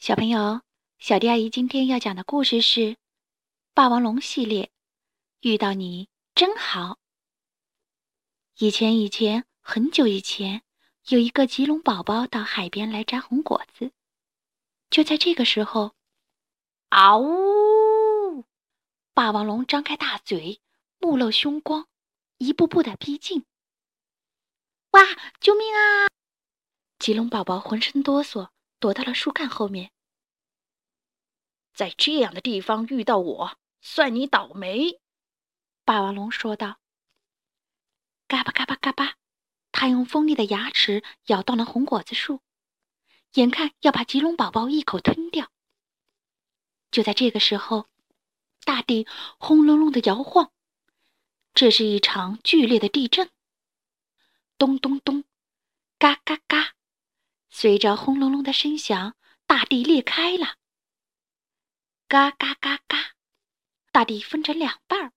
小朋友，小迪阿姨今天要讲的故事是《霸王龙系列》，遇到你真好。以前，以前，很久以前，有一个棘龙宝宝到海边来摘红果子。就在这个时候，嗷呜！霸王龙张开大嘴，目露凶光，一步步的逼近。哇！救命啊！棘龙宝宝浑身哆嗦。躲到了树干后面，在这样的地方遇到我，算你倒霉。”霸王龙说道。嘎巴嘎巴嘎巴，他用锋利的牙齿咬断了红果子树，眼看要把棘龙宝宝一口吞掉。就在这个时候，大地轰隆隆的摇晃，这是一场剧烈的地震。咚咚咚，嘎嘎嘎。随着轰隆隆的声响，大地裂开了。嘎嘎嘎嘎，大地分成两半儿。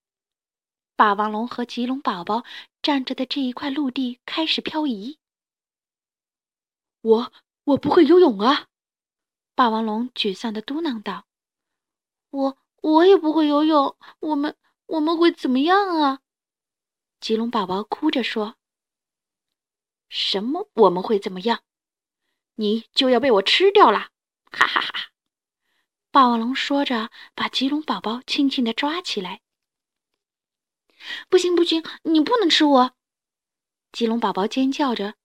霸王龙和棘龙宝宝站着的这一块陆地开始漂移。我我不会游泳啊！霸王龙沮丧的嘟囔道：“我我也不会游泳，我们我们会怎么样啊？”棘龙宝宝哭着说：“什么？我们会怎么样？”你就要被我吃掉了！哈哈哈！霸王龙说着，把棘龙宝宝轻轻地抓起来。不行不行，你不能吃我！棘龙宝宝尖叫着：“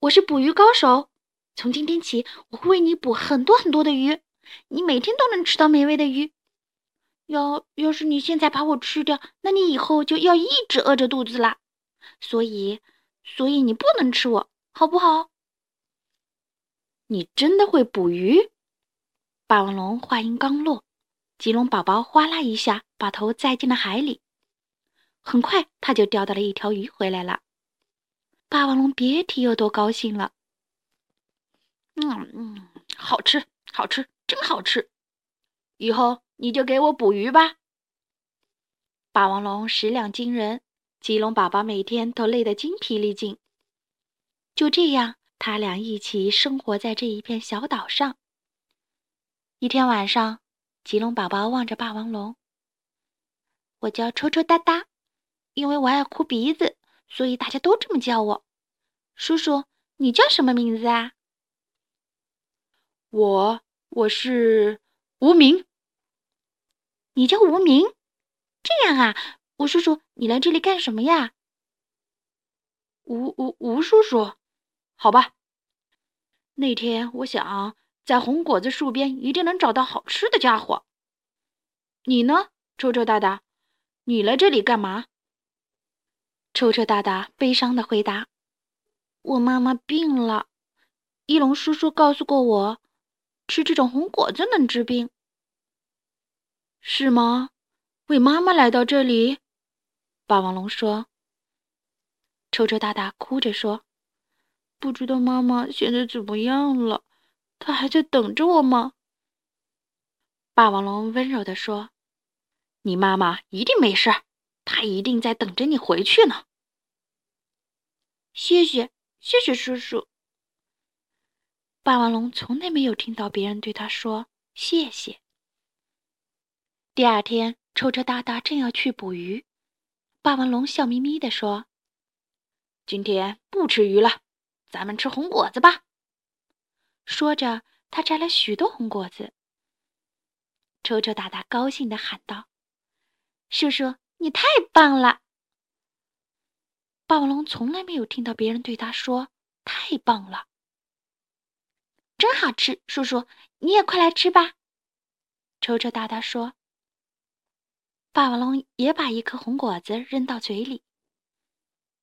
我是捕鱼高手，从今天起，我会为你捕很多很多的鱼，你每天都能吃到美味的鱼。要要是你现在把我吃掉，那你以后就要一直饿着肚子啦。所以，所以你不能吃我，好不好？”你真的会捕鱼？霸王龙话音刚落，棘龙宝宝哗啦一下把头栽进了海里，很快他就钓到了一条鱼回来了。霸王龙别提有多高兴了。嗯嗯，好吃，好吃，真好吃！以后你就给我捕鱼吧。霸王龙食量惊人，棘龙宝宝每天都累得精疲力尽。就这样。他俩一起生活在这一片小岛上。一天晚上，棘龙宝宝望着霸王龙：“我叫抽抽哒哒，因为我爱哭鼻子，所以大家都这么叫我。叔叔，你叫什么名字啊？”“我我是无名。”“你叫无名？这样啊，吴叔叔，你来这里干什么呀？”“吴吴吴叔叔。”好吧，那天我想在红果子树边一定能找到好吃的家伙。你呢，臭臭大大？你来这里干嘛？臭臭大大悲伤的回答：“我妈妈病了，翼龙叔叔告诉过我，吃这种红果子能治病。”是吗？为妈妈来到这里？霸王龙说。臭臭大大哭着说。不知道妈妈现在怎么样了？她还在等着我吗？霸王龙温柔地说：“你妈妈一定没事，她一定在等着你回去呢。”谢谢，谢谢叔叔。霸王龙从来没有听到别人对他说谢谢。第二天，臭臭大大正要去捕鱼，霸王龙笑眯眯地说：“今天不吃鱼了。”咱们吃红果子吧。说着，他摘了许多红果子。抽抽大大高兴地喊道：“叔叔，你太棒了！”霸王龙从来没有听到别人对他说“太棒了”，真好吃。叔叔，你也快来吃吧。抽抽大大说。霸王龙也把一颗红果子扔到嘴里，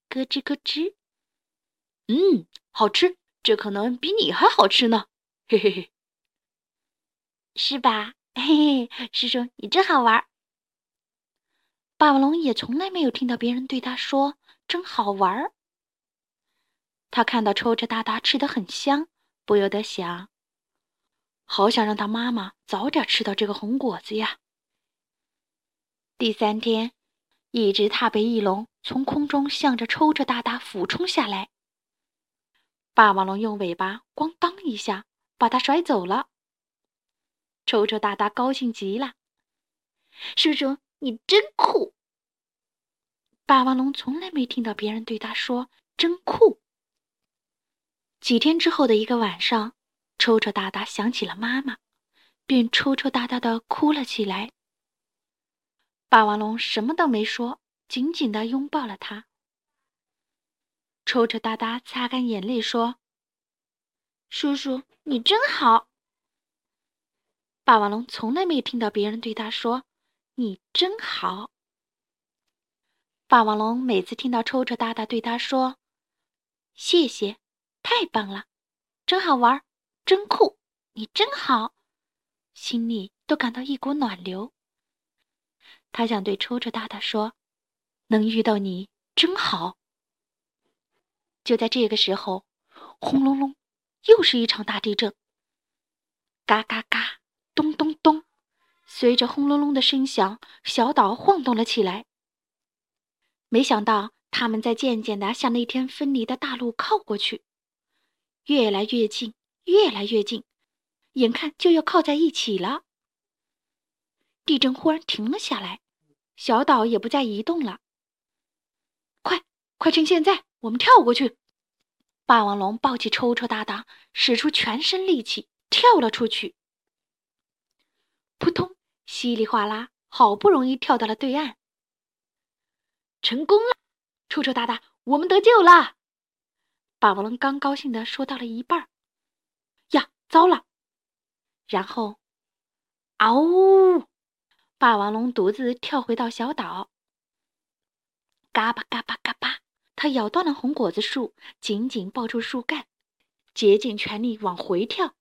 咯吱咯吱。嗯，好吃，这可能比你还好吃呢，嘿嘿嘿，是吧？嘿嘿，师叔你真好玩。霸王龙也从来没有听到别人对他说“真好玩”。他看到抽着大大吃的很香，不由得想：好想让他妈妈早点吃到这个红果子呀。第三天，一只踏背翼龙从空中向着抽着大大俯冲下来。霸王龙用尾巴“咣当”一下把它甩走了。抽抽搭搭高兴极了。叔叔，你真酷！霸王龙从来没听到别人对他说“真酷”。几天之后的一个晚上，抽抽搭搭想起了妈妈，便抽抽搭搭的哭了起来。霸王龙什么都没说，紧紧的拥抱了他。抽抽搭搭擦干眼泪说：“叔叔，你真好。”霸王龙从来没听到别人对他说：“你真好。”霸王龙每次听到抽抽搭搭对他说：“谢谢，太棒了，真好玩，真酷，你真好”，心里都感到一股暖流。他想对抽抽搭搭说：“能遇到你真好。”就在这个时候，轰隆隆，又是一场大地震。嘎嘎嘎，咚咚咚，随着轰隆隆的声响，小岛晃动了起来。没想到，他们在渐渐的向那天分离的大陆靠过去，越来越近，越来越近，眼看就要靠在一起了。地震忽然停了下来，小岛也不再移动了。快，快趁现在，我们跳过去！霸王龙抱起抽抽搭档，使出全身力气跳了出去。扑通，稀里哗啦，好不容易跳到了对岸，成功了！抽抽搭档，我们得救了！霸王龙刚高兴的说到了一半，呀，糟了！然后，嗷呜！霸王龙独自跳回到小岛，嘎巴嘎巴嘎巴，它咬断了红果子树，紧紧抱住树干，竭尽全力往回跳。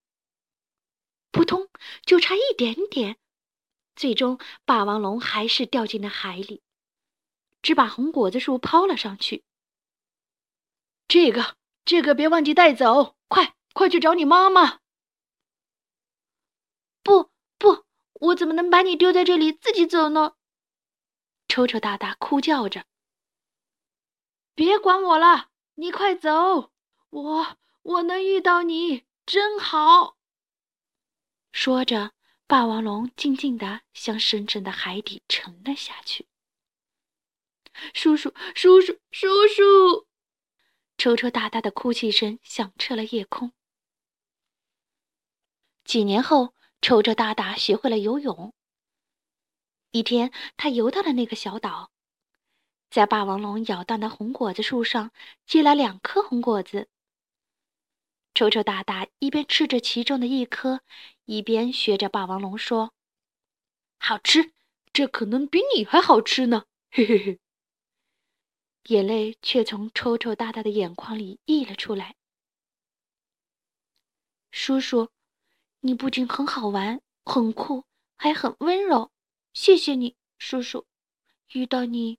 扑通，就差一点点，最终霸王龙还是掉进了海里，只把红果子树抛了上去。这个，这个别忘记带走，快，快去找你妈妈！不，不。我怎么能把你丢在这里自己走呢？抽抽搭搭哭叫着。别管我了，你快走！我我能遇到你真好。说着，霸王龙静静地向深深的海底沉了下去。叔叔，叔叔，叔叔！抽抽搭搭的哭泣声响彻了夜空。几年后。抽抽搭搭学会了游泳。一天，他游到了那个小岛，在霸王龙咬断的红果子树上结了两颗红果子。抽抽大大一边吃着其中的一颗，一边学着霸王龙说：“好吃，这可能比你还好吃呢！”嘿嘿嘿，眼泪却从抽抽大大的眼眶里溢了出来。叔叔。你不仅很好玩、很酷，还很温柔。谢谢你，叔叔，遇到你